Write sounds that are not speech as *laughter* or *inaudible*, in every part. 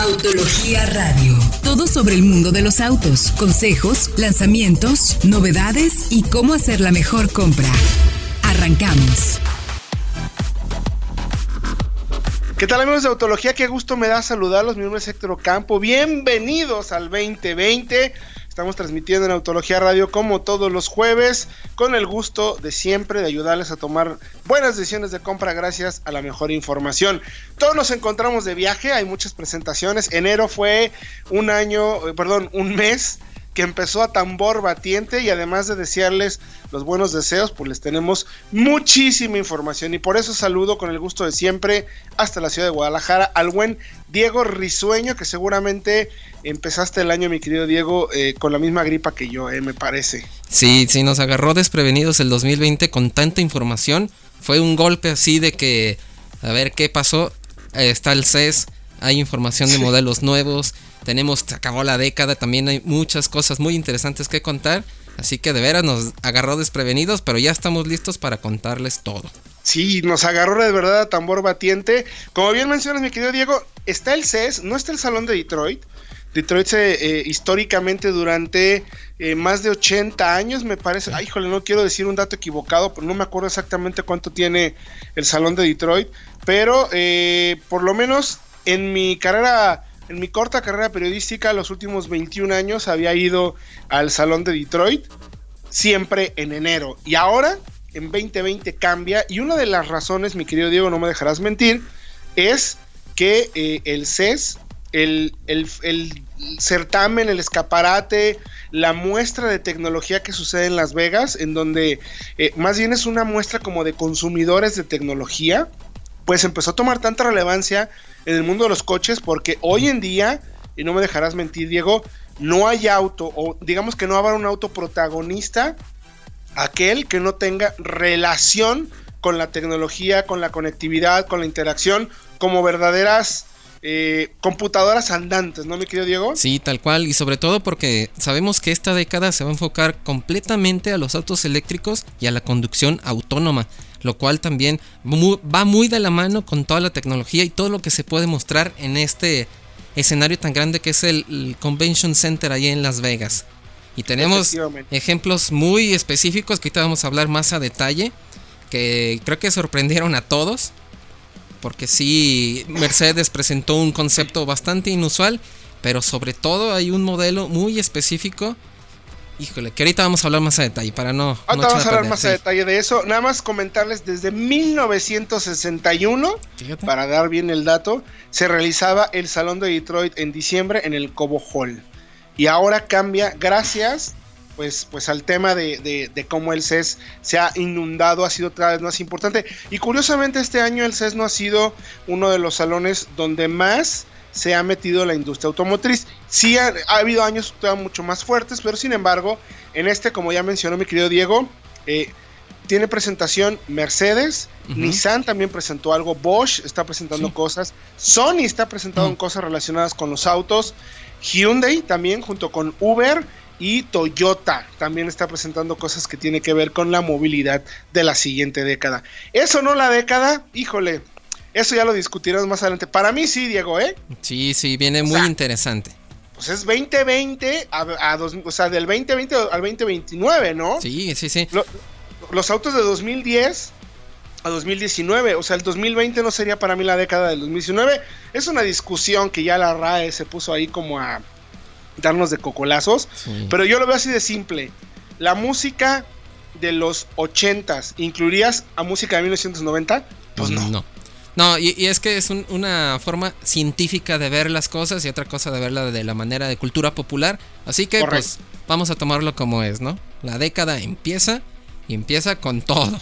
Autología Radio. Todo sobre el mundo de los autos, consejos, lanzamientos, novedades y cómo hacer la mejor compra. Arrancamos. ¿Qué tal amigos de Autología? Qué gusto me da saludarlos. Mi nombre es Héctor Ocampo. Bienvenidos al 2020. Estamos transmitiendo en Autología Radio como todos los jueves, con el gusto de siempre de ayudarles a tomar buenas decisiones de compra gracias a la mejor información. Todos nos encontramos de viaje, hay muchas presentaciones. Enero fue un año, eh, perdón, un mes que empezó a tambor batiente y además de desearles los buenos deseos, pues les tenemos muchísima información y por eso saludo con el gusto de siempre hasta la ciudad de Guadalajara al buen Diego Risueño, que seguramente empezaste el año, mi querido Diego, eh, con la misma gripa que yo, eh, me parece. Sí, sí, nos agarró desprevenidos el 2020 con tanta información. Fue un golpe así de que, a ver qué pasó. está el CES, hay información de modelos nuevos tenemos, se acabó la década, también hay muchas cosas muy interesantes que contar. Así que de veras nos agarró desprevenidos, pero ya estamos listos para contarles todo. Sí, nos agarró de verdad a tambor batiente. Como bien mencionas, mi querido Diego, está el CES, no está el Salón de Detroit. Detroit se, eh, históricamente durante eh, más de 80 años, me parece, ay, híjole, no quiero decir un dato equivocado, pero no me acuerdo exactamente cuánto tiene el Salón de Detroit, pero eh, por lo menos en mi carrera en mi corta carrera periodística, los últimos 21 años, había ido al Salón de Detroit, siempre en enero. Y ahora, en 2020, cambia. Y una de las razones, mi querido Diego, no me dejarás mentir, es que eh, el CES, el, certamen, el escaparate, la muestra de tecnología que sucede en Las Vegas, en donde eh, más bien es una muestra como de consumidores de tecnología, pues empezó a tomar tanta relevancia en el mundo de los coches porque hoy en día, y no me dejarás mentir Diego, no hay auto, o digamos que no habrá un auto protagonista, aquel que no tenga relación con la tecnología, con la conectividad, con la interacción, como verdaderas eh, computadoras andantes, ¿no, mi querido Diego? Sí, tal cual, y sobre todo porque sabemos que esta década se va a enfocar completamente a los autos eléctricos y a la conducción autónoma lo cual también va muy de la mano con toda la tecnología y todo lo que se puede mostrar en este escenario tan grande que es el, Convention Center ahí en Las Vegas. Y tenemos ejemplos muy específicos que ahorita vamos a hablar más a detalle, que creo que sorprendieron a todos, porque sí, Mercedes presentó un concepto bastante inusual, pero sobre todo hay un modelo muy específico Híjole, que ahorita vamos a hablar más a detalle para no. Ahorita vamos a hablar más a detalle de eso. Nada más comentarles desde 1961, para dar bien el dato, se realizaba el Salón de Detroit en diciembre en el Cobo Hall. Y ahora cambia gracias pues, pues al tema de, de, cómo el CES se ha inundado, ha sido cada vez más importante. Y curiosamente este año el CES no ha sido uno de los salones donde más se ha metido la industria automotriz. Sí ha, habido años todavía mucho más fuertes, pero sin embargo, en este, como ya mencionó mi querido Diego, eh, tiene presentación Mercedes, Nissan también presentó algo, Bosch está presentando cosas, Sony está presentando cosas relacionadas con los autos, Hyundai también junto con Uber y Toyota también está presentando cosas que tiene que ver con la movilidad de la siguiente década. Eso no la década, híjole, eso ya lo discutiremos más adelante. Para mí sí, Diego, ¿eh? Sí, sí, viene muy interesante. Pues es 2020 a, dos, o sea, del 2020 al 2029, ¿no? Sí, sí, sí. los autos de 2010 a 2019, o sea, el 2020 no sería para mí la década del 2019. Es una discusión que ya la RAE se puso ahí como a darnos de cocolazos, pero yo lo veo así de simple. La música de los 80s, ¿incluirías a música de 1990? Pues no. No. No, y, es que es una forma científica de ver las cosas y otra cosa de verla de la manera de cultura popular. Así que pues vamos a tomarlo como es, ¿no? La década empieza y empieza con todo.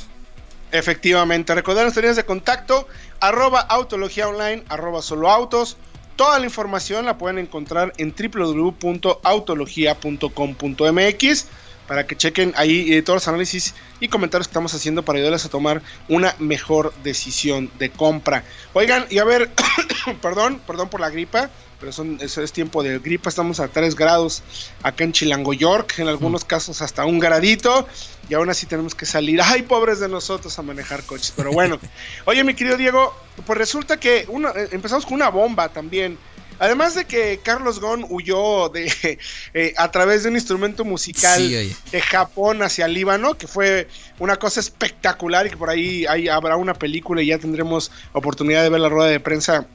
Efectivamente, recordar nuestras líneas de contacto, arroba autología online, arroba solo autos. Toda la información la pueden encontrar en www.autologia.com.mx para que chequen ahí eh, todos los análisis y comentarios que estamos haciendo para ayudarles a tomar una mejor decisión de compra. Oigan, y a ver, *coughs* perdón, perdón por la gripa, pero son, eso es tiempo de gripa, estamos a 3 grados acá en Chilango, York, en algunos casos hasta un gradito, y aún así tenemos que salir, ay, pobres de nosotros, a manejar coches, pero bueno. *laughs* Oye, mi querido Diego, pues resulta que uno, eh, empezamos con una bomba también. Además de que Carlos Ghosn huyó de, *laughs* eh, a través de un instrumento musical de Japón hacia Líbano, que fue una cosa espectacular y que por ahí, ahí habrá una película y ya tendremos oportunidad de ver la rueda de prensa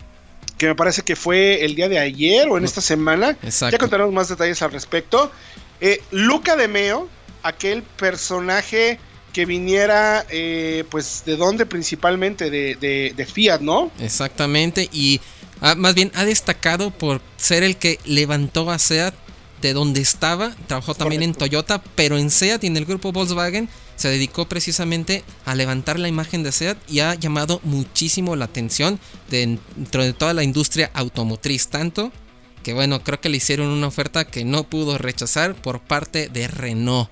que me parece que fue el día de ayer o en esta semana. Ya contaremos más detalles al respecto. Eh, Luca de Meo, aquel personaje que viniera, eh, pues, ¿de dónde principalmente? De, de, Fiat, ¿no? Exactamente, y ah, más bien ha destacado por ser el que levantó a SEAT de donde estaba, trabajó también en Toyota, pero en SEAT y en el grupo Volkswagen se dedicó precisamente a levantar la imagen de SEAT y ha llamado muchísimo la atención dentro de toda la industria automotriz, tanto que bueno, creo que le hicieron una oferta que no pudo rechazar por parte de Renault.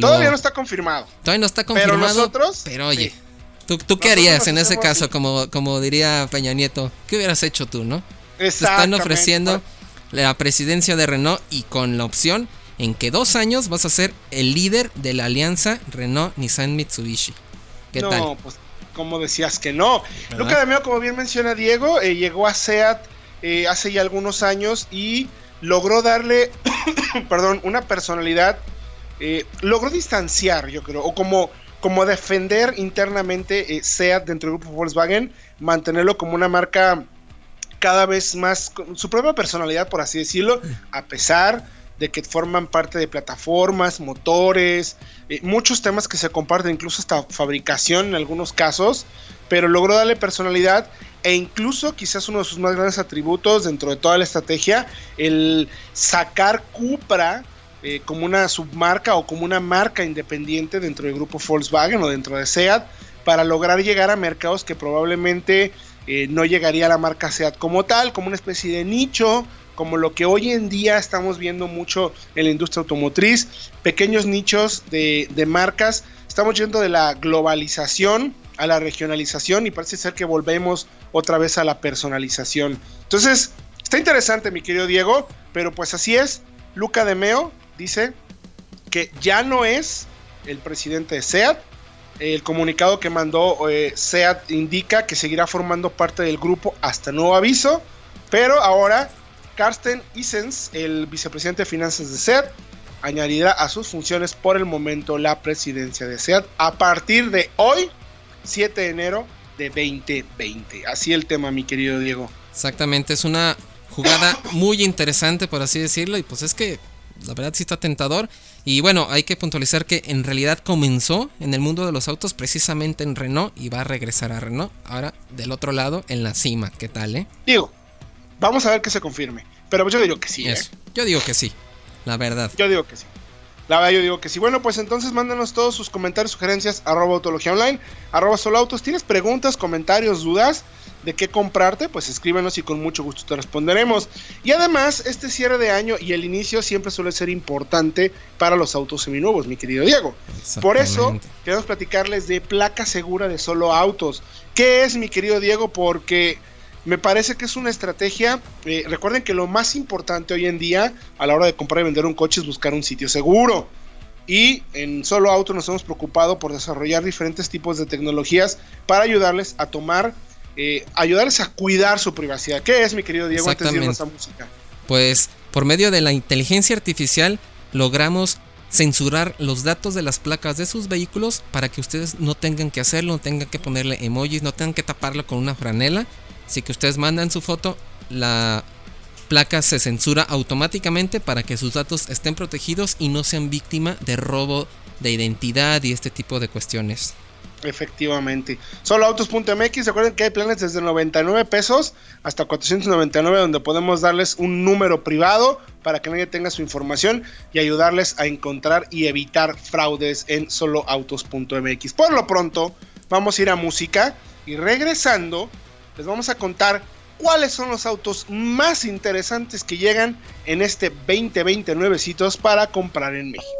Todavía no está confirmado. Todavía no está confirmado. Pero nosotros. Pero oye, ¿tú, qué harías en ese caso? Como, como diría Peña Nieto, ¿qué hubieras hecho tú, no? Te están ofreciendo la presidencia de Renault y con la opción en que dos años vas a ser el líder de la alianza Renault-Nissan-Mitsubishi. ¿Qué no, pues como decías que no. Luca de como bien menciona Diego, eh, llegó a SEAT eh, hace ya algunos años y logró darle, *coughs* perdón, una personalidad eh, logró distanciar, yo creo, o como, como defender internamente eh, SEAT dentro del grupo Volkswagen, mantenerlo como una marca cada vez más, con su propia personalidad, por así decirlo, a pesar de que forman parte de plataformas, motores, eh, muchos temas que se comparten, incluso hasta fabricación en algunos casos, pero logró darle personalidad e incluso quizás uno de sus más grandes atributos dentro de toda la estrategia, el sacar Cupra eh, como una submarca o como una marca independiente dentro del grupo Volkswagen o dentro de SEAT para lograr llegar a mercados que probablemente eh, no llegaría a la marca SEAT como tal, como una especie de nicho, como lo que hoy en día estamos viendo mucho en la industria automotriz, pequeños nichos de, de marcas. Estamos yendo de la globalización a la regionalización y parece ser que volvemos otra vez a la personalización. Entonces, está interesante, mi querido Diego, pero pues así es. Luca de Meo dice que ya no es el presidente de SEAT. El comunicado que mandó eh, SEAT indica que seguirá formando parte del grupo hasta nuevo aviso, pero ahora Carsten Isens, el vicepresidente de finanzas de SEAT, añadirá a sus funciones por el momento la presidencia de SEAT a partir de hoy, 7 de enero de 2020. Así el tema, mi querido Diego. Exactamente, es una jugada muy interesante, por así decirlo, y pues es que la verdad sí está tentador. Y bueno, hay que puntualizar que en realidad comenzó en el mundo de los autos precisamente en Renault y va a regresar a Renault. Ahora del otro lado, en la cima. ¿Qué tal, eh? Digo, vamos a ver que se confirme. Pero yo digo que sí. ¿eh? Yo digo que sí, la verdad. Yo digo que sí. La verdad, yo digo que sí. Bueno, pues entonces mándanos todos sus comentarios, sugerencias, arroba autología online, arroba autos ¿Tienes preguntas, comentarios, dudas? de qué comprarte, pues escríbenos y con mucho gusto te responderemos. Y además, este cierre de año y el inicio siempre suele ser importante para los autos seminuevos, mi querido Diego. Por eso, queremos platicarles de placa segura de solo autos. ¿Qué es, mi querido Diego? Porque me parece que es una estrategia. Eh, recuerden que lo más importante hoy en día a la hora de comprar y vender un coche es buscar un sitio seguro. Y en Solo Auto nos hemos preocupado por desarrollar diferentes tipos de tecnologías para ayudarles a tomar eh, ayudarles a cuidar su privacidad. ¿Qué es, mi querido Diego, antes de esa música? Pues por medio de la inteligencia artificial logramos censurar los datos de las placas de sus vehículos para que ustedes no tengan que hacerlo, no tengan que ponerle emojis, no tengan que taparlo con una franela. Así que ustedes mandan su foto, la placa se censura automáticamente para que sus datos estén protegidos y no sean víctima de robo de identidad y este tipo de cuestiones. Efectivamente. Solo autos.mx, recuerden que hay planes desde 99 pesos hasta 499 donde podemos darles un número privado para que nadie tenga su información y ayudarles a encontrar y evitar fraudes en soloautos.mx. Por lo pronto, vamos a ir a música y regresando les vamos a contar cuáles son los autos más interesantes que llegan en este 2020 nuevecitos para comprar en México.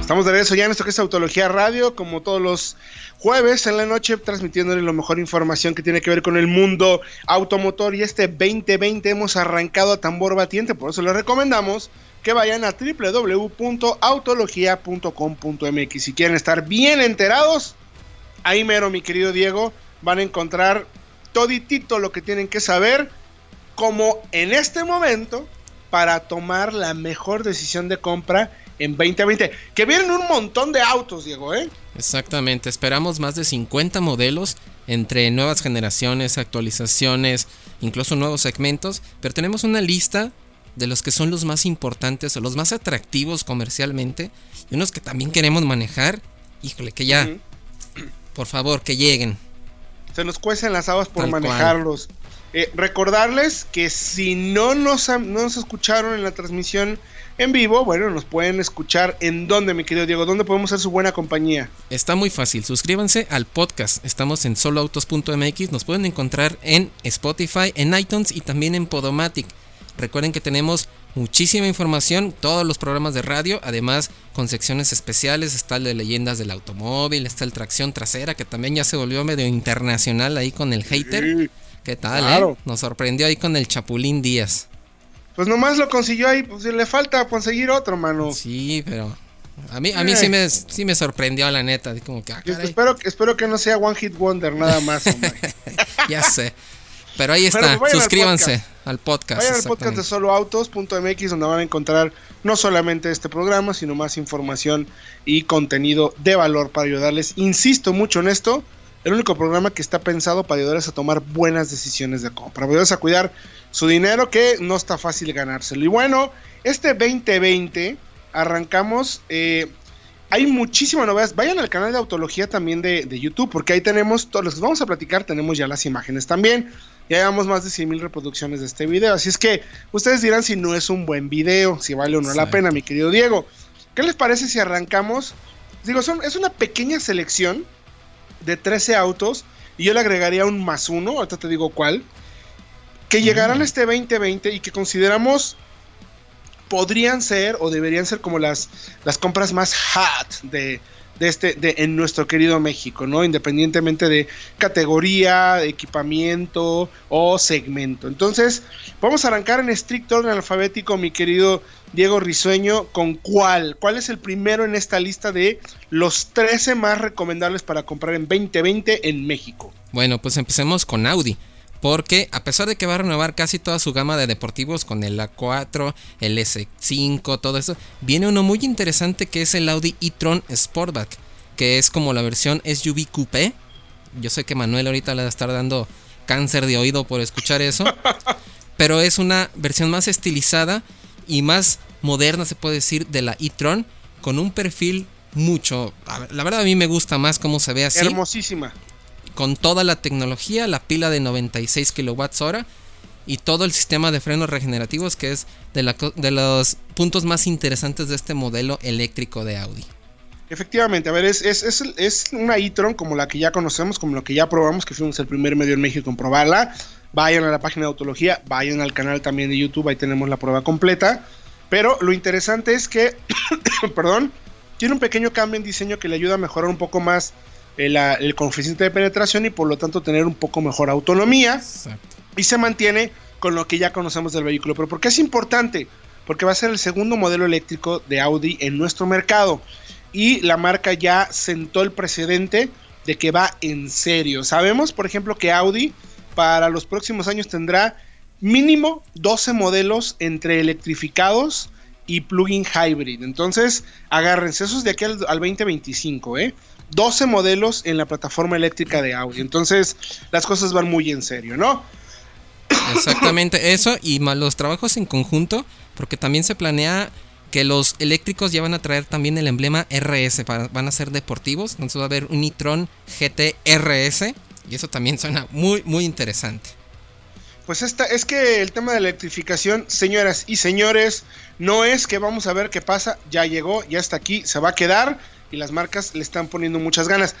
Estamos de regreso ya en esto que es Autología Radio, como todos los jueves en la noche, transmitiéndole la mejor información que tiene que ver con el mundo automotor. Y este 2020 hemos arrancado a tambor batiente, por eso les recomendamos que vayan a www.autologia.com.mx. Si quieren estar bien enterados, Ahí mero, mi querido Diego, van a encontrar toditito lo que tienen que saber, como en este momento, para tomar la mejor decisión de compra en 2020. Que vienen un montón de autos, Diego, ¿eh? Exactamente, esperamos más de 50 modelos entre nuevas generaciones, actualizaciones, incluso nuevos segmentos, pero tenemos una lista de los que son los más importantes o los más atractivos comercialmente y unos que también queremos manejar. Híjole, que ya, por favor, que lleguen. Se nos cuecen las habas por manejarlos. Eh, recordarles que si no nos, no nos escucharon en la transmisión en vivo, bueno, nos pueden escuchar en dónde, mi querido Diego, dónde podemos ser su buena compañía. Está muy fácil, suscríbanse al podcast. Estamos en soloautos.mx, nos pueden encontrar en Spotify, en iTunes y también en Podomatic. Recuerden que tenemos muchísima información, todos los programas de radio, además con secciones especiales, está el de leyendas del automóvil, está el tracción trasera, que también ya se volvió medio internacional ahí con el hater. ¿Qué tal? Eh? Nos sorprendió ahí con el Chapulín Díaz. Pues nomás lo consiguió ahí, pues le falta conseguir otro, mano. Sí, pero a mí, a mí sí, me, sí me sorprendió la neta. Como que, ah, espero, espero que no sea One Hit Wonder nada más. *laughs* ya sé. Pero ahí está, suscríbanse al podcast. Vayan al podcast de soloautos.mx donde van a encontrar no solamente este programa, sino más información y contenido de valor para ayudarles. Insisto mucho en esto, el único programa que está pensado para ayudarles a tomar buenas decisiones de compra, para ayudarles a cuidar su dinero que no está fácil ganárselo. Y bueno, este 2020 arrancamos... Eh, hay muchísimas novedades. Vayan al canal de Autología también de, de, YouTube, porque ahí tenemos, todos los que vamos a platicar, tenemos ya las imágenes también. Ya llevamos más de 100 mil reproducciones de este video. Así es que ustedes dirán si no es un buen video, si vale o no la pena, mi querido Diego. ¿Qué les parece si arrancamos? Digo, son, es una pequeña selección de 13 autos y yo le agregaría un más uno, ahorita te digo cuál, que llegarán mm. este 2020 y que consideramos podrían ser o deberían ser como las, las compras más hot de, de este, de, en nuestro querido México, ¿no? Independientemente de categoría, equipamiento o segmento. Entonces, vamos a arrancar en estricto orden alfabético, mi querido Diego Risueño, con cuál. ¿Cuál es el primero en esta lista de los 13 más recomendables para comprar en 2020 en México? Bueno, pues empecemos con Audi. Porque a pesar de que va a renovar casi toda su gama de deportivos con el A4, el S5, todo eso, viene uno muy interesante que es el Audi e-tron Sportback, que es como la versión SUV Coupé. Yo sé que Manuel ahorita le va a estar dando cáncer de oído por escuchar eso, *laughs* pero es una versión más estilizada y más moderna, se puede decir, de la e-tron, con un perfil mucho. La verdad a mí me gusta más cómo se ve así. Hermosísima con toda la tecnología, la pila de 96 kWh y todo el sistema de frenos regenerativos que es de, los puntos más interesantes de este modelo eléctrico de Audi. Efectivamente, a ver, es, es, es, una e-tron como la que ya conocemos, como la que ya probamos, que fuimos el primer medio en México en probarla. Vayan a la página de Autología, vayan al canal también de YouTube, ahí tenemos la prueba completa. Pero lo interesante es que, *coughs* perdón, tiene un pequeño cambio en diseño que le ayuda a mejorar un poco más el, coeficiente de penetración y por lo tanto tener un poco mejor autonomía. Y se mantiene con lo que ya conocemos del vehículo. Pero ¿por qué es importante? Porque va a ser el segundo modelo eléctrico de Audi en nuestro mercado. Y la marca ya sentó el precedente de que va en serio. Sabemos, por ejemplo, que Audi para los próximos años tendrá mínimo 12 modelos entre electrificados y plug-in hybrid. Entonces, agárrense, esos de aquí al, al 2025, ¿eh? 12 modelos en la plataforma eléctrica de Audi. Entonces, las cosas van muy en serio, ¿no? Exactamente eso y más los trabajos en conjunto, porque también se planea que los eléctricos ya van a traer también el emblema RS, van a ser deportivos, entonces va a haber un e-tron GT RS y eso también suena muy muy interesante. Pues esta es que el tema de la electrificación, señoras y señores, no es que vamos a ver qué pasa, ya llegó, ya está aquí, se va a quedar y las marcas le están poniendo muchas ganas.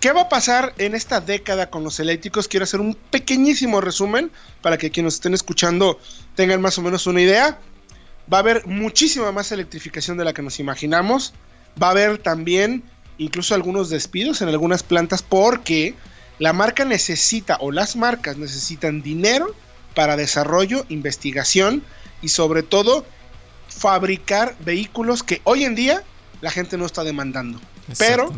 ¿Qué va a pasar en esta década con los eléctricos? Quiero hacer un pequeñísimo resumen para que quienes estén escuchando tengan más o menos una idea. Va a haber muchísima más electrificación de la que nos imaginamos. Va a haber también incluso algunos despidos en algunas plantas porque la marca necesita o las marcas necesitan dinero para desarrollo, investigación y sobre todo fabricar vehículos que hoy en día la gente no está demandando. Pero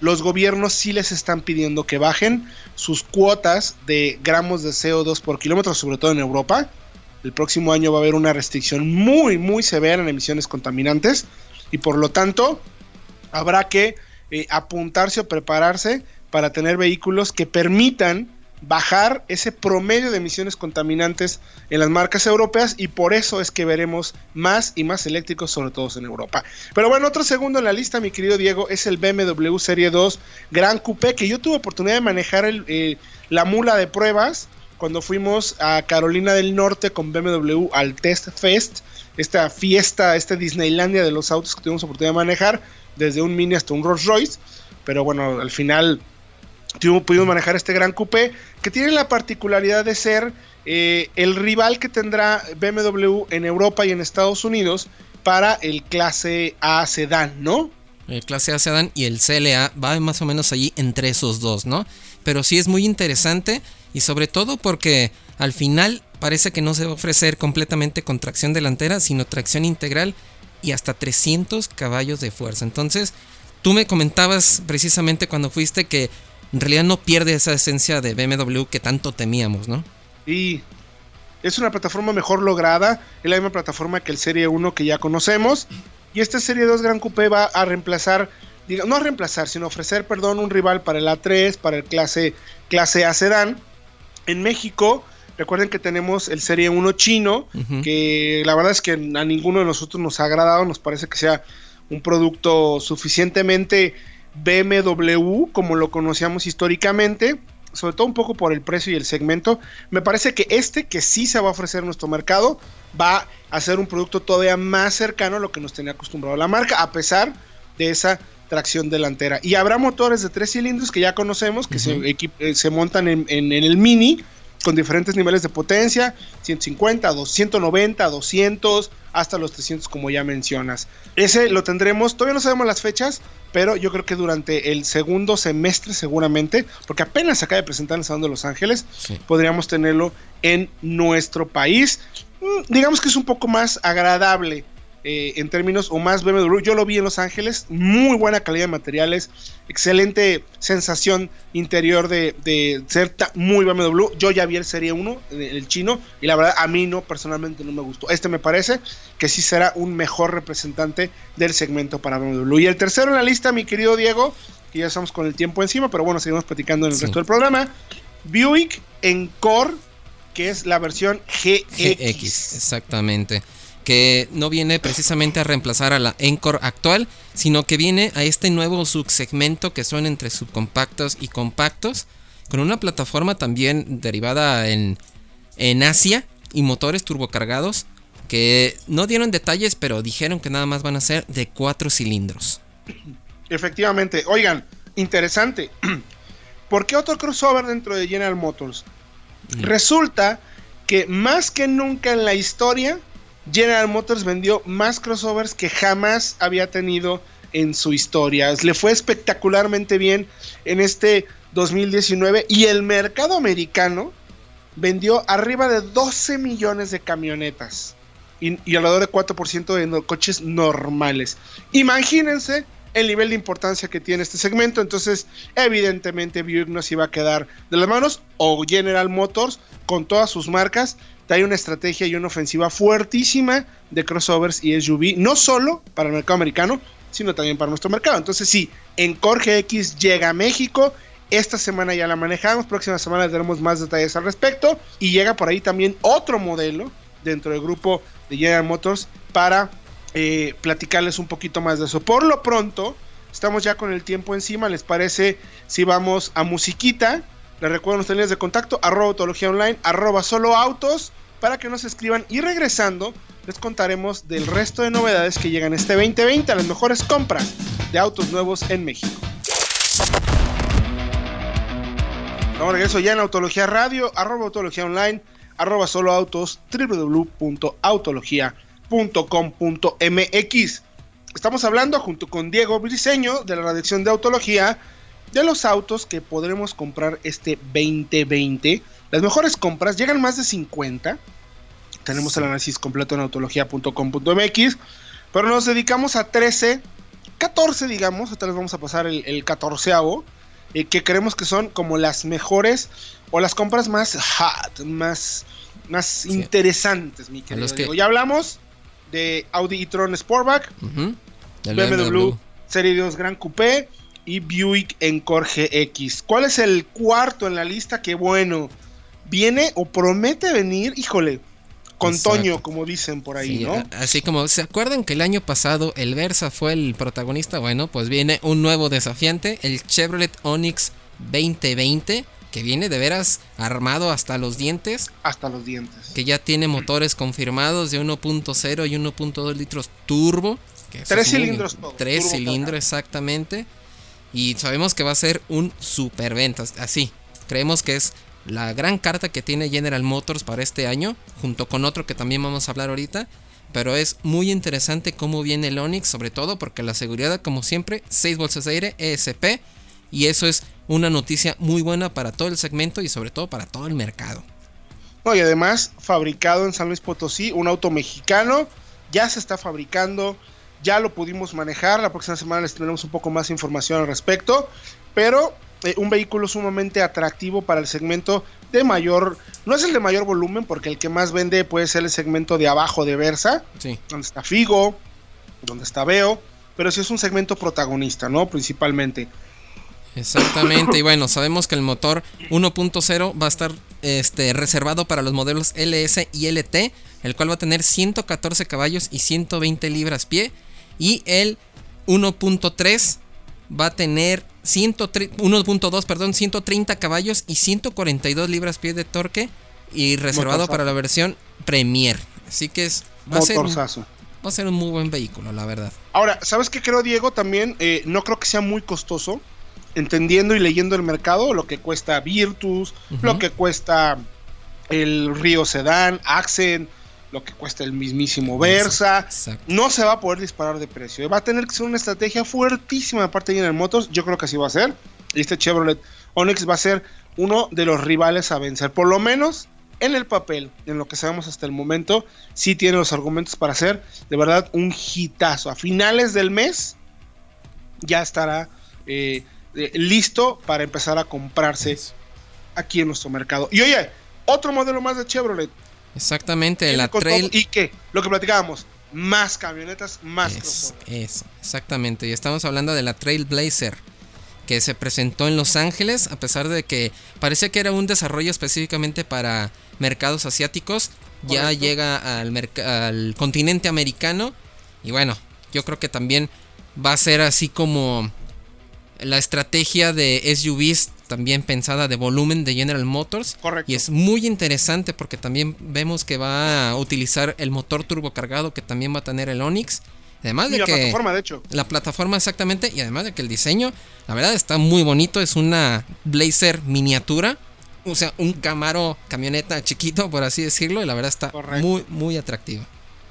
los gobiernos sí les están pidiendo que bajen sus cuotas de gramos de CO2 por kilómetro, sobre todo en Europa. El próximo año va a haber una restricción muy, muy severa en emisiones contaminantes y por lo tanto habrá que eh, apuntarse o prepararse para tener vehículos que permitan bajar ese promedio de emisiones contaminantes en las marcas europeas y por eso es que veremos más y más eléctricos, sobre todo en Europa. Pero bueno, otro segundo en la lista, mi querido Diego, es el BMW Serie 2 Gran Coupé, que yo tuve oportunidad de manejar eh, la mula de pruebas cuando fuimos a Carolina del Norte con BMW al Test Fest, esta fiesta, esta Disneylandia de los autos que tuvimos oportunidad de manejar, desde un Mini hasta un Rolls Royce, pero bueno, al final pudimos manejar este gran coupé que tiene la particularidad de ser eh, el rival que tendrá BMW en Europa y en Estados Unidos para el clase A sedán, ¿no? El clase A sedán y el CLA va más o menos allí entre esos dos, ¿no? Pero sí es muy interesante y sobre todo porque al final parece que no se va a ofrecer completamente con tracción delantera, sino tracción integral y hasta 300 caballos de fuerza. Entonces, tú me comentabas precisamente cuando fuiste que en realidad no pierde esa esencia de BMW que tanto temíamos, ¿no? Y es una plataforma mejor lograda, es la misma plataforma que el Serie 1 que ya conocemos. Y este Serie 2 Gran Coupé va a reemplazar, diga, no a reemplazar, sino ofrecer, perdón, un rival para el A3, para el clase, clase A Sedán. En México, recuerden que tenemos el Serie 1 chino, que la verdad es que a ninguno de nosotros nos ha agradado, nos parece que sea un producto suficientemente BMW, como lo conocíamos históricamente, sobre todo un poco por el precio y el segmento. Me parece que este, que sí se va a ofrecer en nuestro mercado, va a ser un producto todavía más cercano a lo que nos tenía acostumbrado la marca, a pesar de esa tracción delantera. Y habrá motores de tres cilindros que ya conocemos, que se, eh, se, montan en, en, el Mini, con diferentes niveles de potencia, 150, 290, 200, hasta los 300 como ya mencionas. Ese lo tendremos, todavía no sabemos las fechas, pero yo creo que durante el segundo semestre seguramente, porque apenas se acaba de presentar en el Salón de Los Ángeles, podríamos tenerlo en nuestro país. Mm, digamos que es un poco más agradable eh, en términos o más BMW. Yo lo vi en Los Ángeles, muy buena calidad de materiales, excelente sensación interior de, ser muy BMW. Yo ya vi el Serie 1, el chino, y la verdad a mí no, personalmente no me gustó. Este me parece que sí será un mejor representante del segmento para BMW. Y el tercero en la lista, mi querido Diego, que ya estamos con el tiempo encima, pero bueno, seguimos platicando en el resto del programa. Buick Encore, que es la versión GX. GX, exactamente que no viene precisamente a reemplazar a la Encore actual, sino que viene a este nuevo subsegmento que son entre subcompactos y compactos, con una plataforma también derivada en, en Asia y motores turbocargados que no dieron detalles, pero dijeron que nada más van a ser de cuatro cilindros. Efectivamente, oigan, interesante. *clears throat* ¿Por qué otro crossover dentro de General Motors? Mm. Resulta que más que nunca en la historia General Motors vendió más crossovers que jamás había tenido en su historia. Le fue espectacularmente bien en este 2019 y el mercado americano vendió arriba de 12 millones de camionetas y, alrededor de 4% de coches normales. Imagínense el nivel de importancia que tiene este segmento. Entonces, evidentemente, Buick no se iba a quedar de las manos o General Motors con todas sus marcas hay una estrategia y una ofensiva fuertísima de crossovers y SUV, no solo para el mercado americano, sino también para nuestro mercado. Entonces sí, Encore GX llega a México, esta semana ya la manejamos, próxima semana tenemos más detalles al respecto y llega por ahí también otro modelo dentro del grupo de General Motors para eh, platicarles un poquito más de eso. Por lo pronto, estamos ya con el tiempo encima, ¿les parece si vamos a musiquita? Les recuerdo nuestras líneas de contacto, arroba autología online, arroba solo autos, para que nos escriban y regresando les contaremos del resto de novedades que llegan este 2020 a las mejores compras de autos nuevos en México. Vamos regreso ya en Autología Radio, arroba Autología Online, arroba solo autos, www.autología.com.mx. Estamos hablando junto con Diego Briseño de la redacción de Autología de los autos que podremos comprar este 2020. Las mejores compras llegan más de 50. Tenemos el análisis completo en autología.com.mx. Pero nos dedicamos a 13 14, digamos, otra vez vamos a pasar el, el 14 eh, que creemos que son como las mejores o las compras más hot, más, más interesantes, mi querido. Ya hablamos de Audi e-tron Sportback, BMW, Serie 2 Gran Coupé y Buick Encore GX. ¿Cuál es el cuarto en la lista? Que bueno, viene o promete venir, híjole, con Toño, como dicen por ahí, ¿no? Así como, ¿se acuerdan que el año pasado el Versa fue el protagonista? Bueno, pues viene un nuevo desafiante, el Chevrolet Onix 2020, que viene de veras armado hasta los dientes. Hasta los dientes. Que ya tiene motores confirmados de 1.0 y 1.2 litros turbo. tres cilindros Tres cilindros, exactamente. Y sabemos que va a ser un superventa, así. Creemos que es la gran carta que tiene General Motors para este año, junto con otro que también vamos a hablar ahorita. Pero es muy interesante cómo viene el Onix, sobre todo porque la seguridad, como siempre, 6 bolsas de aire, ESP. Y eso es una noticia muy buena para todo el segmento y sobre todo para todo el mercado. y además, fabricado en San Luis Potosí, un auto mexicano, ya se está fabricando, ya lo pudimos manejar. La próxima semana les tendremos un poco más información al respecto. Pero eh, un vehículo sumamente atractivo para el segmento de mayor, no es el de mayor volumen, porque el que más vende puede ser el segmento de abajo de Versa, donde está Figo, donde está Veo, pero sí es un segmento protagonista, ¿no? Principalmente. Exactamente, y bueno, sabemos que el motor 1.0 va a estar este, reservado para los modelos LS y LT, el cual va a tener 114 caballos y 120 libras pie, y el 1.3 va a tener 1.2, perdón, 130 caballos y 142 libras pie de torque y reservado para la versión Premier. Así que es va a, ser un, va a ser un muy buen vehículo, la verdad. Ahora, ¿sabes qué creo, Diego? También eh, no creo que sea muy costoso. Entendiendo y leyendo el mercado, lo que cuesta Virtus, lo que cuesta el Río Sedan, Accent, lo que cuesta el mismísimo Versa. No se va a poder disparar de precio. Va a tener que ser una estrategia fuertísima de parte de General Motors. Yo creo que así va a ser. Y este Chevrolet Onix va a ser uno de los rivales a vencer. Por lo menos en el papel, en lo que sabemos hasta el momento, sí tiene los argumentos para hacer de verdad un hitazo. A finales del mes ya estará eh, eh, listo para empezar a comprarse aquí en nuestro mercado. Y oye, otro modelo más de Chevrolet. Exactamente, la Trail. ¿Y qué? Lo que platicábamos, más camionetas, más es, Eso, exactamente. Y estamos hablando de la Trailblazer, que se presentó en Los Ángeles, a pesar de que parece que era un desarrollo específicamente para mercados asiáticos. Ya llega al, al continente americano. Y bueno, yo creo que también va a ser así como la estrategia de SUVs también pensada de volumen de General Motors. Correcto. Y es muy interesante porque también vemos que va a utilizar el motor turbocargado que también va a tener el Onix. Además de la que plataforma, de hecho. La plataforma exactamente y además de que el diseño, la verdad está muy bonito, es una Blazer miniatura, o sea, un Camaro camioneta chiquito por así decirlo, y la verdad está muy muy atractiva.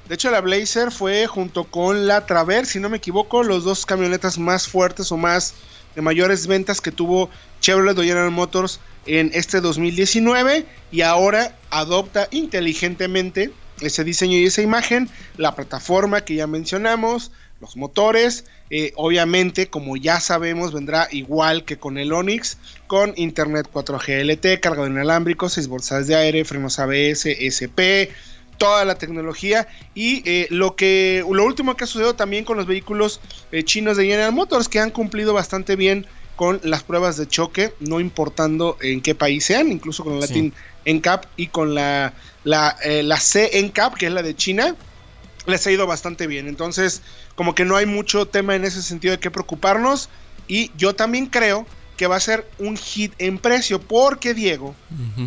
De hecho, la Blazer fue junto con la Traverse, si no me equivoco, los dos camionetas más fuertes o más de mayores ventas que tuvo Chevrolet General Motors en este 2019 y ahora adopta inteligentemente ese diseño y esa imagen, la plataforma que ya mencionamos, los motores, eh, obviamente como ya sabemos vendrá igual que con el Onix, con Internet 4G LT, cargador inalámbrico, 6 bolsas de aire, frenos ABS, SP, toda la tecnología. Y eh, lo que lo último que ha sucedido también con los vehículos eh, chinos de General Motors que han cumplido bastante bien con las pruebas de choque no importando en qué país sean incluso con el Latin NCAP y con la la, eh, la C NCAP que es la de China les ha ido bastante bien entonces como que no hay mucho tema en ese sentido de qué preocuparnos y yo también creo que va a ser un hit en precio, porque Diego,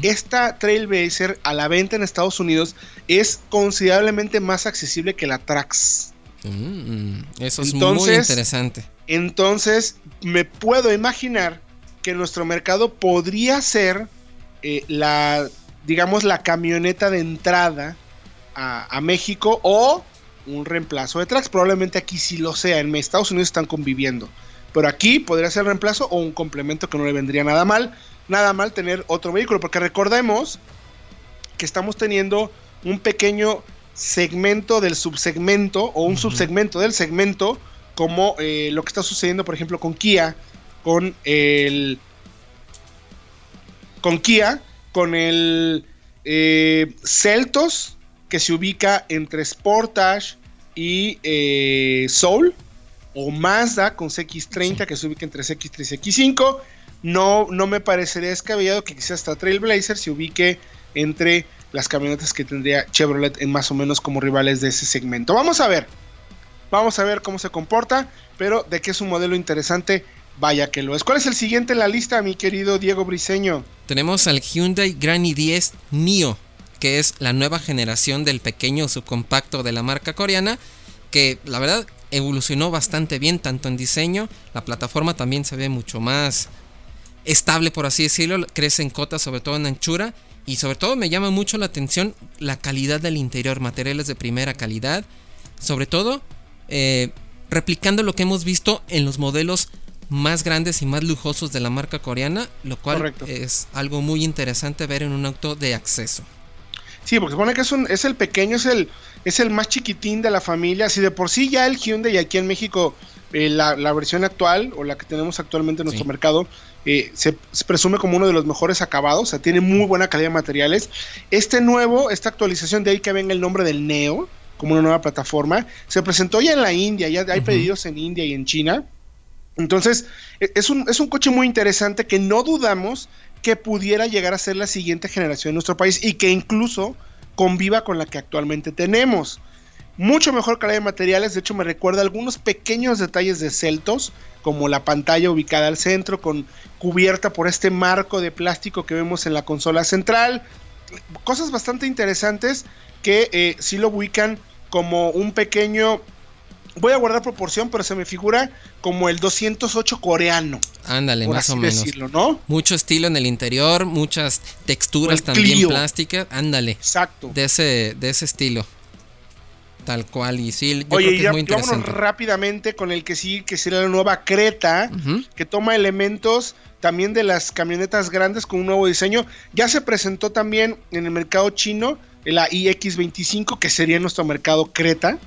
esta Trailblazer a la venta en Estados Unidos es considerablemente más accesible que la Trax. Mm, eso es muy interesante. Entonces, me puedo imaginar que nuestro mercado podría ser eh, la, digamos, la camioneta de entrada a, a México o un reemplazo de Trax. Probablemente aquí sí lo sea. En Estados Unidos están conviviendo. Pero aquí podría ser reemplazo o un complemento que no le vendría nada mal. Nada mal tener otro vehículo, porque recordemos que estamos teniendo un pequeño segmento del subsegmento o un subsegmento del segmento como eh, lo que está sucediendo, por ejemplo, con Kia, con el. Con Kia, con el eh, Celtos, que se ubica entre Sportage y eh, Soul, o Mazda con CX30, que se ubica entre CX3 y CX5. No, no me parecería descabellado que quizás hasta Trailblazer se ubique entre las camionetas que tendría Chevrolet en más o menos como rivales de ese segmento. Vamos a ver, vamos a ver cómo se comporta, pero de que es un modelo interesante, vaya que lo es. ¿Cuál es el siguiente en la lista, mi querido Diego Briseño? Tenemos al Hyundai Grand i10 Nio, que es la nueva generación del pequeño subcompacto de la marca coreana, que la verdad evolucionó bastante bien, tanto en diseño, la plataforma también se ve mucho más estable, por así decirlo, crece en cotas, sobre todo en anchura, y sobre todo me llama mucho la atención la calidad del interior, materiales de primera calidad. Sobre todo eh, replicando lo que hemos visto en los modelos más grandes y más lujosos de la marca coreana, lo cual es algo muy interesante ver en un auto de acceso. Sí, porque supone que es, un, es el pequeño, es el, es el más chiquitín de la familia. Si de por sí ya el Hyundai aquí en México, eh, la, versión actual o la que tenemos actualmente en nuestro mercado, eh, se, presume como uno de los mejores acabados, o sea, tiene muy buena calidad de materiales. Este nuevo, esta actualización de ahí que venga el nombre del Neo, como una nueva plataforma, se presentó ya en la India, ya hay pedidos en India y en China. Entonces, e, es un, es un coche muy interesante que no dudamos que pudiera llegar a ser la siguiente generación en nuestro país y que incluso conviva con la que actualmente tenemos mucho mejor calidad de materiales. De hecho, me recuerda algunos pequeños detalles de Celtos, como la pantalla ubicada al centro, con cubierta por este marco de plástico que vemos en la consola central. Cosas bastante interesantes que eh, sí lo ubican como un pequeño. Voy a guardar proporción, pero se me figura como el 208 coreano. Ándale, más o menos. ¿no? Mucho estilo en el interior, muchas texturas también plásticas. Ándale. Exacto. De ese, de ese estilo. Tal cual, y sí, yo Oye, creo que ya, vámonos rápidamente con el que sí, que será la nueva Creta, que toma elementos también de las camionetas grandes con un nuevo diseño. Ya se presentó también en el mercado chino la iX25, que sería nuestro mercado Creta,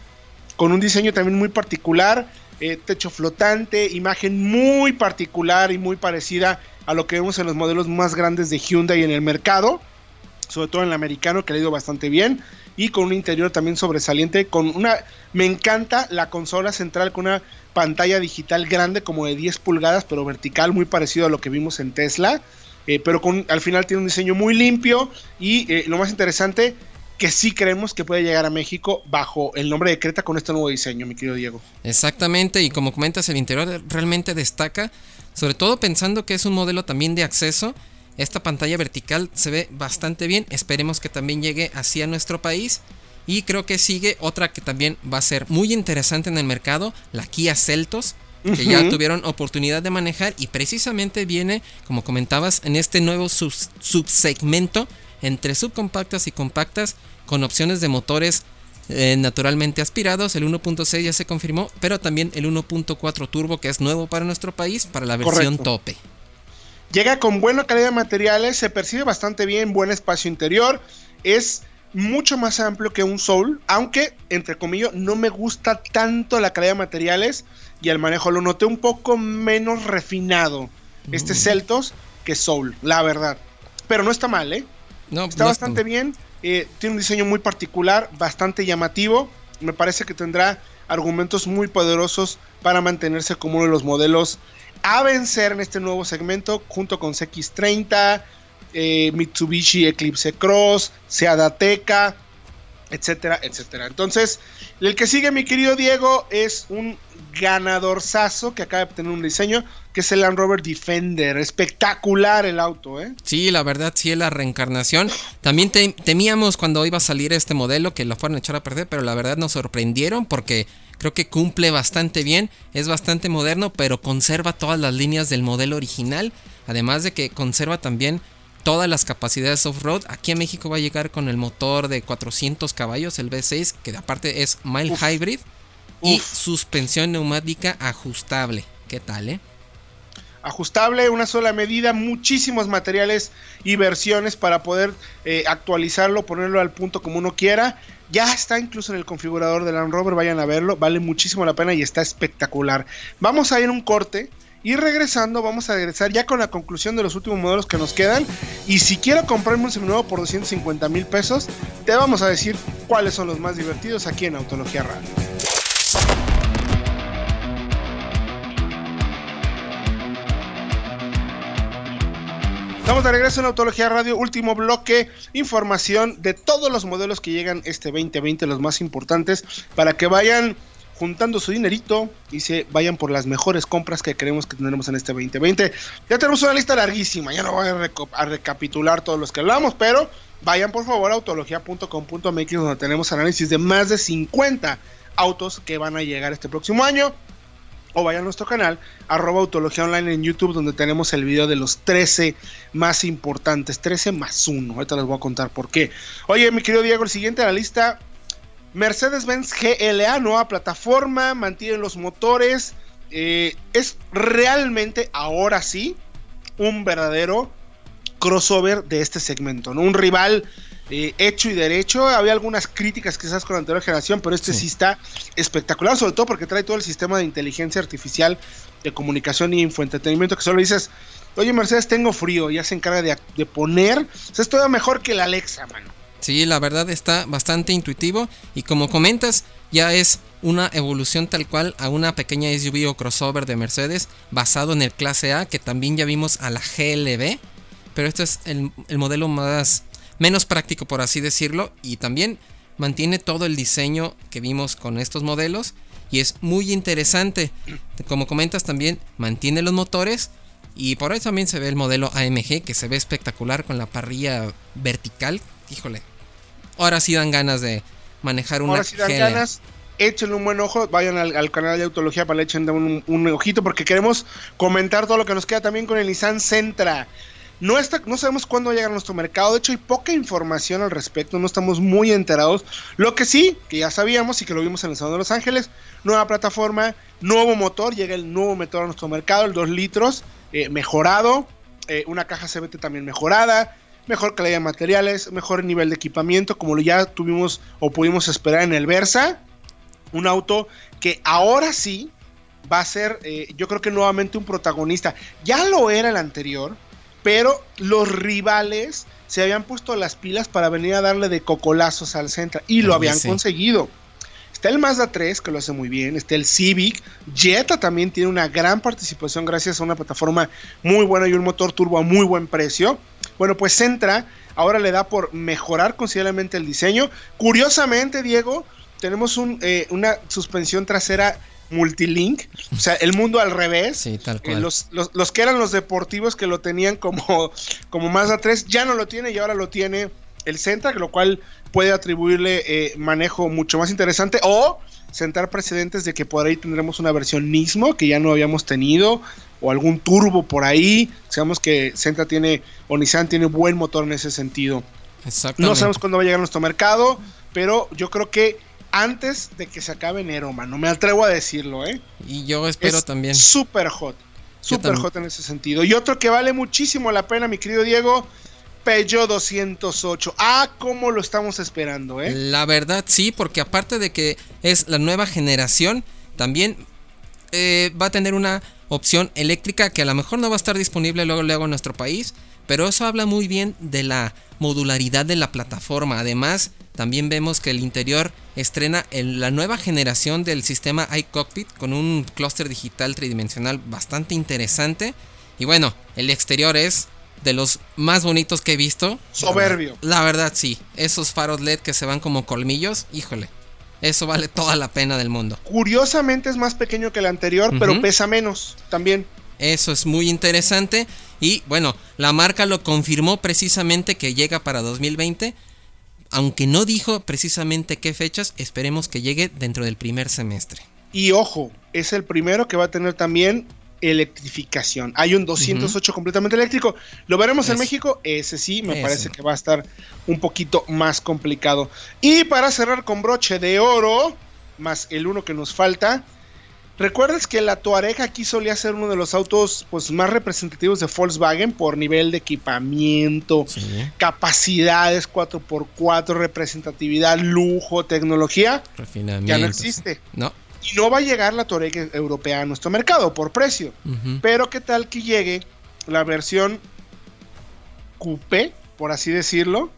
con un diseño también muy particular, eh, techo flotante, imagen muy particular y muy parecida a lo que vemos en los modelos más grandes de Hyundai en el mercado, sobre todo en el americano, que le ha ido bastante bien y con un interior también sobresaliente con una me encanta la consola central con una pantalla digital grande como de 10 pulgadas pero vertical muy parecido a lo que vimos en Tesla eh, pero con al final tiene un diseño muy limpio y eh, lo más interesante que sí creemos que puede llegar a México bajo el nombre de Creta con este nuevo diseño, mi querido Diego. Exactamente, y como comentas, el interior realmente destaca, sobre todo pensando que es un modelo también de acceso esta pantalla vertical se ve bastante bien. Esperemos que también llegue así a nuestro país. Y creo que sigue otra que también va a ser muy interesante en el mercado, la Kia Celtos, que ya tuvieron oportunidad de manejar y precisamente viene, como comentabas, en este nuevo subsegmento entre subcompactas y compactas con opciones de motores eh, naturalmente aspirados. El 1.6 ya se confirmó, pero también el 1.4 turbo que es nuevo para nuestro país para la versión tope. Llega con buena calidad de materiales, se percibe bastante bien, buen espacio interior, es mucho más amplio que un Soul, aunque, entre comillas, no me gusta tanto la calidad de materiales y el manejo lo noté un poco menos refinado. Este mm. Celtos que Soul, la verdad. Pero no está mal, ¿eh? No, está bastante bien, eh, tiene un diseño muy particular, bastante llamativo. Me parece que tendrá argumentos muy poderosos para mantenerse como uno de los modelos a vencer en este nuevo segmento junto con CX30, eh, Mitsubishi Eclipse Cross, Seat Ateca, etcétera, etcétera. Entonces, el que sigue, mi querido Diego, es un ganadorzazo que acaba de tener un diseño, que es el Land Rover Defender. Espectacular el auto, ¿eh? Sí, la verdad, sí es la reencarnación. También temíamos cuando iba a salir este modelo que lo fueran a echar a perder, pero la verdad nos sorprendieron porque Creo que cumple bastante bien, es bastante moderno, pero conserva todas las líneas del modelo original. Además de que conserva también todas las capacidades off-road. Aquí en México va a llegar con el motor de 400 caballos, el V6, que aparte es mild hybrid. Y suspensión neumática ajustable. ¿Qué tal, eh? Ajustable, una sola medida, muchísimos materiales y versiones para poder eh, actualizarlo, ponerlo al punto como uno quiera. Ya está incluso en el configurador del Land Rover, vayan a verlo, vale muchísimo la pena y está espectacular. Vamos a ir un corte y regresando, vamos a regresar ya con la conclusión de los últimos modelos que nos quedan. Y si quiero comprarme un seminuevo por 250 mil pesos, te vamos a decir cuáles son los más divertidos aquí en Autología Radio. Estamos de regreso en Autología Radio, último bloque, información de todos los modelos que llegan este 2020, los más importantes, para que vayan juntando su dinerito y se vayan por las mejores compras que creemos que tendremos en este 2020. Ya tenemos una lista larguísima, ya no voy a, recapitular todos los que hablamos, pero vayan por favor a autología.com.mx donde tenemos análisis de más de 50 autos que van a llegar este próximo año. O vayan a nuestro canal, arroba Autología Online en YouTube, donde tenemos el video de los 13 más importantes, 13 más 1. Ahorita les voy a contar por qué. Oye, mi querido Diego, el siguiente a la lista Mercedes-Benz GLA, nueva plataforma, mantiene los motores. Eh, es realmente, ahora sí, un verdadero crossover de este segmento, ¿no? Un rival eh, hecho y derecho. Había algunas críticas quizás con la anterior generación, pero este sí. está espectacular, sobre todo porque trae todo el sistema de inteligencia artificial de comunicación y infoentretenimiento que solo dices, oye Mercedes, tengo frío, ya se encarga de, de poner, o sea, es todavía mejor que la Alexa, mano. Sí, la verdad está bastante intuitivo y como comentas, ya es una evolución tal cual a una pequeña SUV o crossover de Mercedes basado en el clase A que también ya vimos a la GLB, pero este es el, el modelo más menos práctico por así decirlo y también mantiene todo el diseño que vimos con estos modelos y es muy interesante. Como comentas también mantiene los motores y por ahí también se ve el modelo AMG que se ve espectacular con la parrilla vertical. Híjole, ahora sí dan ganas de manejar una Ahora sí dan ganas. Échenle un buen ojo, vayan al, al canal de Autología para le echen un, un, ojito porque queremos comentar todo lo que nos queda también con el Nissan Sentra. No, está, no sabemos cuándo va a llegar a nuestro mercado, de hecho hay poca información al respecto, no estamos muy enterados. Lo que sí, que ya sabíamos y que lo vimos en el Salón de Los Ángeles, nueva plataforma, nuevo motor, llega el nuevo motor a nuestro mercado, el 2 litros, eh, mejorado, eh, una caja CBT también mejorada, mejor calidad de materiales, mejor nivel de equipamiento, como lo ya tuvimos o pudimos esperar en el Versa. Un auto que ahora sí va a ser, eh, yo creo que nuevamente un protagonista. Ya lo era el anterior, pero los rivales se habían puesto las pilas para venir a darle de cocolazos al Sentra y lo habían sí. conseguido. Está el Mazda 3, que lo hace muy bien. Está el Civic. Jetta también tiene una gran participación gracias a una plataforma muy buena y un motor turbo a muy buen precio. Bueno, pues Sentra ahora le da por mejorar considerablemente el diseño. Curiosamente, Diego, tenemos un, eh, una suspensión trasera multilink. O sea, el mundo al revés. Sí, tal Eh, cual. los, los- los que eran los deportivos que lo tenían como, como Mazda 3 ya no lo tiene y ahora lo tiene el Sentra, lo cual puede atribuirle eh, manejo mucho más interesante o sentar precedentes de que por ahí tendremos una versión Nismo que ya no habíamos tenido o algún turbo por ahí. Sabemos que Sentra tiene o Nissan tiene buen motor en ese sentido. Exactamente. No sabemos cuándo va a llegar a nuestro mercado, pero yo creo que antes de que se acabe enero, mano, me atrevo a decirlo, ¿eh? Y yo espero es también. Súper hot. Súper hot en ese sentido. Y otro que vale muchísimo la pena, mi querido Diego, Peugeot 208. Ah, cómo lo estamos esperando, ¿eh? La verdad sí, porque aparte de que es la nueva generación, también eh, va a tener una opción eléctrica que a lo mejor no va a estar disponible luego, luego en nuestro país, pero eso habla muy bien de la modularidad de la plataforma. Además, también vemos que el interior estrena el- la nueva generación del sistema iCockpit con un clúster digital tridimensional bastante interesante. Y bueno, el exterior es de los más bonitos que he visto. Soberbio. La verdad sí, esos faros LED que se van como colmillos, híjole, eso vale toda la pena del mundo. Curiosamente es más pequeño que el anterior, pero pesa menos también. Eso es muy interesante y bueno, la marca lo confirmó precisamente que llega para 2020, aunque no dijo precisamente qué fechas, esperemos que llegue dentro del primer semestre. Y ojo, es el primero que va a tener también electrificación. Hay un 208 completamente eléctrico. Lo veremos en. México. Ese sí, me parece que va a estar un poquito más complicado. Y para cerrar con broche de oro, más el uno que nos falta, Recuerdas que la Touareg aquí solía ser uno de los autos pues, más representativos de Volkswagen por nivel de equipamiento, capacidades 4x4, representatividad, lujo, tecnología. Ya no existe. No. Y no va a llegar la Touareg europea a nuestro mercado por precio. Pero qué tal que llegue la versión coupé, por así decirlo,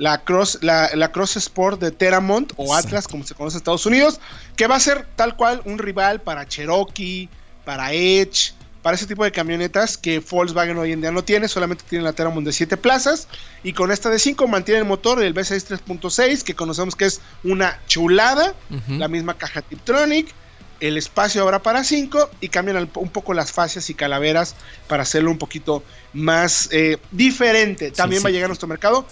la Cross, la, Cross Sport de Teramont o Atlas, como se conoce en Estados Unidos, que va a ser tal cual un rival para Cherokee, para Edge, para ese tipo de camionetas que Volkswagen hoy en día no tiene, solamente tiene la Teramont de 7 plazas y con esta de 5 mantiene el motor del V6 3.6 que conocemos que es una chulada, la misma caja Tiptronic, el espacio ahora para 5 y cambian un poco las fascias y calaveras para hacerlo un poquito más eh, diferente. También va a llegar a nuestro mercado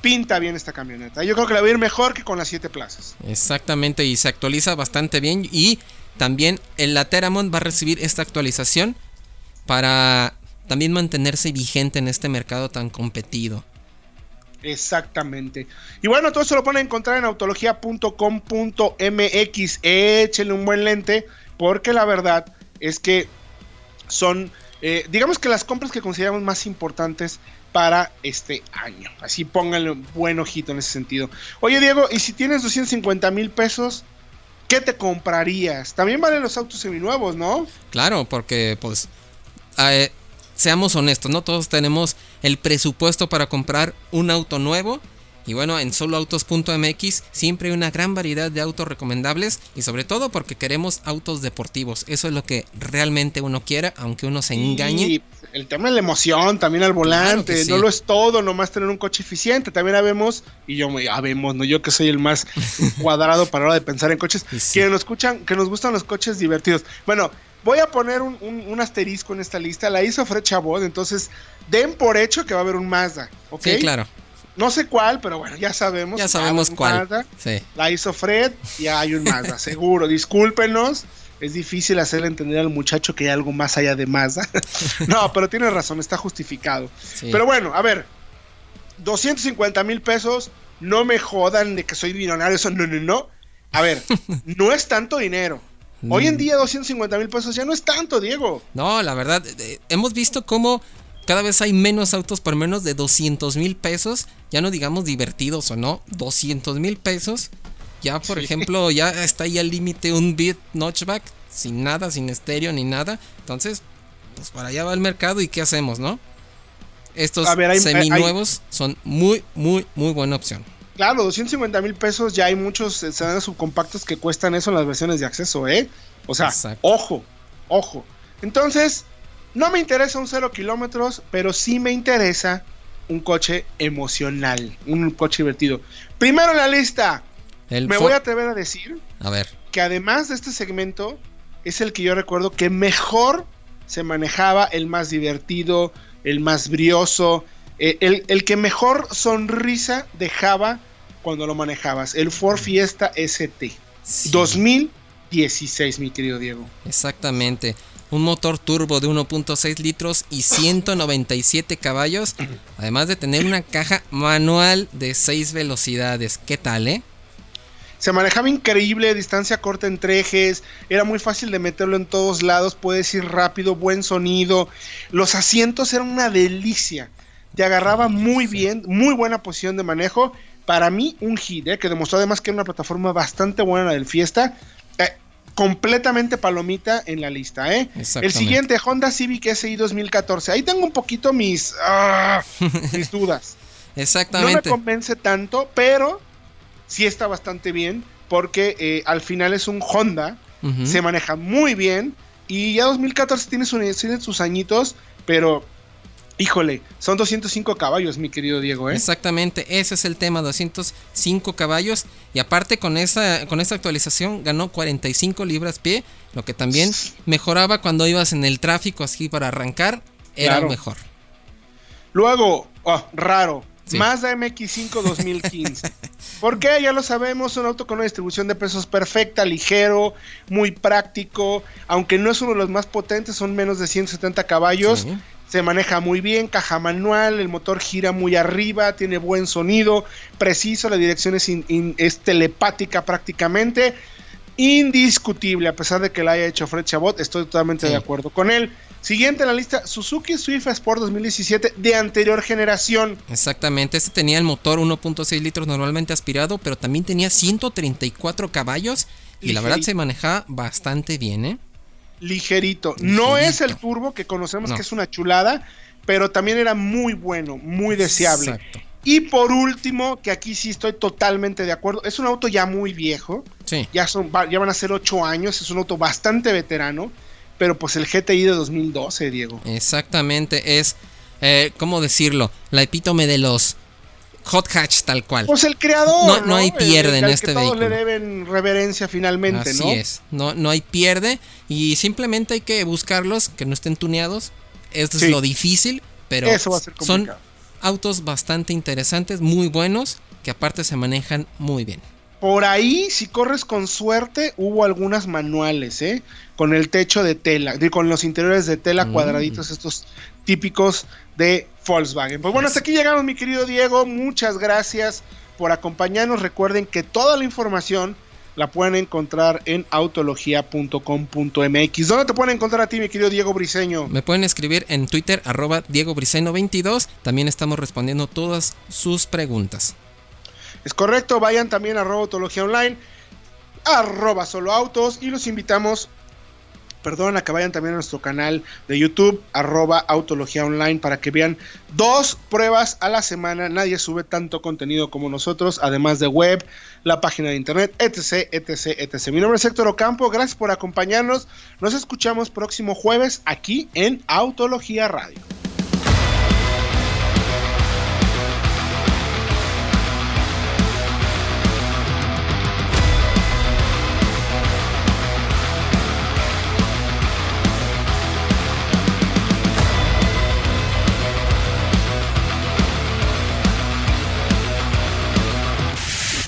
pinta bien esta camioneta. Yo creo que la va a ir mejor que con las 7 plazas. Exactamente, y se actualiza bastante bien. Y también el Lateramont va a recibir esta actualización para también mantenerse vigente en este mercado tan competido. Exactamente. Y bueno, todo eso lo pueden encontrar en autología.com.mx. Échenle un buen lente, porque la verdad es que son, eh, digamos que las compras que consideramos más importantes para este año. Así pónganle un buen ojito en ese sentido. Oye Diego, ¿y si tienes 250 mil pesos, qué te comprarías? También valen los autos seminuevos, ¿no? Claro, porque pues eh, seamos honestos, no todos tenemos el presupuesto para comprar un auto nuevo y bueno, en soloautos.mx siempre hay una gran variedad de autos recomendables y sobre todo porque queremos autos deportivos. Eso es lo que realmente uno quiere, aunque uno se engañe. Y el tema de la emoción también al volante, no lo es todo, nomás tener un coche eficiente. También habemos, y yo me habemos, no yo que soy el más *laughs* cuadrado para la hora de pensar en coches, que nos escuchan, que nos gustan los coches divertidos. Bueno, voy a poner un, asterisco en esta lista. La hizo Fred Chabot, entonces den por hecho que va a haber un Mazda. ¿ok? Sí, claro. No sé cuál, pero bueno, ya sabemos. Ya sabemos cuál. La hizo Fred y hay un Mazda, *laughs* seguro. Discúlpenos. Es difícil hacerle entender al muchacho que hay algo más allá de Mazda. *laughs* no, pero tiene razón, está justificado. Pero bueno, a ver, 250 mil pesos, no me jodan de que soy millonario, eso no, no, no. A ver, *laughs* no es tanto dinero. Hoy en día 250 mil pesos ya no es tanto, Diego. No, la verdad, eh, hemos visto cómo cada vez hay menos autos por menos de 200 mil pesos. Ya no digamos divertidos o no, 200 mil pesos. Ya, por ejemplo, ya está ahí al límite un Beat Notchback sin nada, sin estéreo ni nada. Entonces, pues para allá va el mercado y ¿qué hacemos, no? Estos seminuevos son muy, muy, muy buena opción. Claro, 250 mil pesos ya hay muchos sedanes subcompactos que cuestan eso en las versiones de acceso, ¿eh? O sea, ojo, ojo. Entonces, no me interesa un cero kilómetros, pero sí me interesa un coche emocional, un coche divertido. Primero en la lista, me voy a atrever a decir a ver. que además de este segmento, es el que yo recuerdo que mejor se manejaba, el más divertido, el más brioso, eh, el, que mejor sonrisa dejaba cuando lo manejabas, el Ford Fiesta ST. 2016, mi querido Diego. Exactamente un motor turbo de 1.6 litros y 197 caballos, además de tener una caja manual de 6 velocidades. ¿Qué tal, eh? Se manejaba increíble, distancia corta entre ejes, era muy fácil de meterlo en todos lados, puedes ir rápido, buen sonido. Los asientos eran una delicia, te agarraba muy bien, muy buena posición de manejo. Para mí, un hit, ¿eh? que demostró además que era una plataforma bastante buena la del Fiesta. Eh, completamente palomita en la lista, ¿eh? El siguiente, Honda Civic SI 2014. Ahí tengo un poquito mis, ah, *laughs* mis dudas. Exactamente. No me convence tanto, pero sí está bastante bien porque eh, al final es un Honda, se maneja muy bien y ya 2014 tiene, tiene sus añitos, pero Híjole, son 205 caballos, mi querido Diego, ¿eh? Exactamente, ese es el tema, 205 caballos. Y aparte con esa, con esta actualización ganó 45 libras pie, lo que también mejoraba cuando ibas en el tráfico así para arrancar, era mejor. Luego, oh, raro, Mazda MX5 2015. *laughs* ¿Por qué? Ya lo sabemos, un auto con una distribución de pesos perfecta, ligero, muy práctico, aunque no es uno de los más potentes, son menos de 170 caballos se maneja muy bien, caja manual, el motor gira muy arriba, tiene buen sonido, preciso, la dirección es, telepática prácticamente. indiscutible, a pesar de que la haya hecho Fred Chabot, estoy totalmente Sí. de acuerdo con él. Siguiente en la lista, Suzuki Swift Sport 2017 de anterior generación. Exactamente, este tenía el motor 1.6 litros normalmente aspirado, pero también tenía 134 caballos y la verdad se manejaba bastante bien, ¿eh? Ligerito. No es el turbo que conocemos No. que es una chulada, pero también era muy bueno, muy deseable. Exacto. Y por último, que aquí sí estoy totalmente de acuerdo, es un auto ya muy viejo, Sí, ya, son, ya van a ser 8 años, es un auto bastante veterano, pero pues el GTI de 2012, Diego. exactamente, es, eh, ¿cómo decirlo? La epítome de los hot hatch tal cual. Pues el creador. No- no hay pierde en este que todos le deben reverencia finalmente, Así ¿no? es, no, no hay pierde y simplemente hay que buscarlos, que no estén tuneados. Esto Sí. es lo difícil, pero Eso va a ser son autos bastante interesantes, muy buenos, que aparte se manejan muy bien. Por ahí, si corres con suerte, hubo algunas manuales, ¿eh? Con el techo de tela, con los interiores de tela Mm. cuadraditos, estos típicos de Volkswagen. Pues bueno, hasta aquí llegamos, mi querido Diego. Muchas gracias por acompañarnos. Recuerden que toda la información la pueden encontrar en autología.com.mx. ¿Dónde te pueden encontrar a ti, mi querido Diego Briseño? Me pueden escribir en Twitter arroba Diego Briseño 22 También estamos respondiendo todas sus preguntas. Es correcto, vayan también a arroba autología online, arroba solo autos y los invitamos, perdón, a que vayan también a nuestro canal de YouTube, arroba autología online, para que vean dos pruebas a la semana. Nadie sube tanto contenido como nosotros, además de web, la página de internet, etc, etc, etc. Mi nombre es Héctor Ocampo, gracias por acompañarnos. Nos escuchamos próximo jueves aquí en Autología Radio.